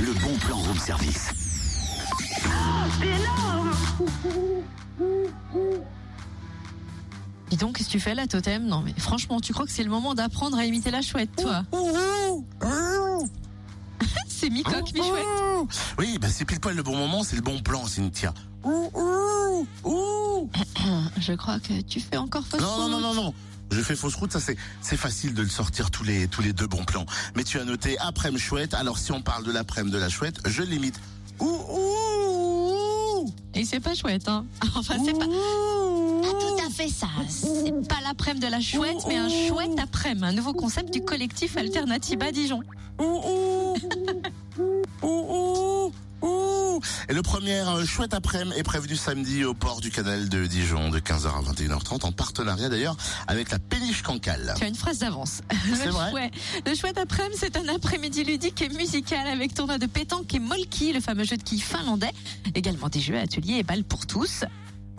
le bon plan room service. C'est énorme Dis donc, qu'est-ce que tu fais là, Totem? Non, mais franchement, tu crois que c'est le moment d'apprendre à imiter la chouette, toi? C'est mi-coq, mi-chouette. Oui, bah c'est pile poil le bon moment, c'est le bon plan, Cynthia. Je crois que tu fais encore fausse Non, non, non, route. non, non. Je fais fausse route, ça c'est c'est facile de le sortir tous les tous les deux bons plans. Mais tu as noté après-midi chouette. Alors si on parle de l'après-midi de la chouette, je l'imite. Ouh, ouh, Et c'est pas chouette, hein Enfin, c'est pas... Pas tout à fait ça. C'est pas l'après-midi de la chouette, mais un chouette après-midi. Un nouveau concept du collectif Alternativa Dijon. ouh, ouh. Et le premier euh, chouette après-midi est prévu samedi au port du canal de Dijon de 15h à 21h30 en partenariat d'ailleurs avec la péniche Cancale. Tu as une phrase d'avance. C'est Le vrai chouette- Le chouette après-midi, c'est un après-midi ludique et musical avec tournoi de pétanque et molki, le fameux jeu de quilles finlandais. Également des jeux, ateliers et balles pour tous.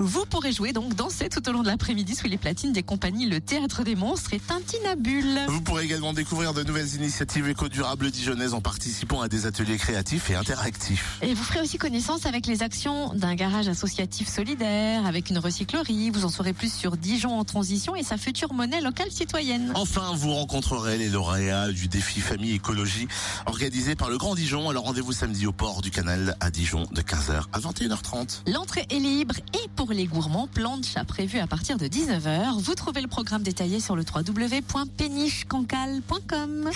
Vous pourrez jouer donc danser tout au long de l'après-midi sous les platines des compagnies Le Théâtre des Monstres et Tintinabule. Vous pourrez également découvrir de nouvelles initiatives éco-durables dijonnaises en participant à des ateliers créatifs et interactifs. Et vous ferez aussi connaissance avec les actions d'un garage associatif solidaire, avec une recyclerie. Vous en saurez plus sur Dijon en transition et sa future monnaie locale citoyenne. Enfin, vous rencontrerez les lauréats du défi famille écologie organisé par le Grand Dijon. Alors rendez-vous samedi au port du canal à Dijon de 15h à 21h30. L'entrée est libre et pour les gourmands, plan de chat prévu à partir de 19h. Vous trouvez le programme détaillé sur le www.pénichecancale.com.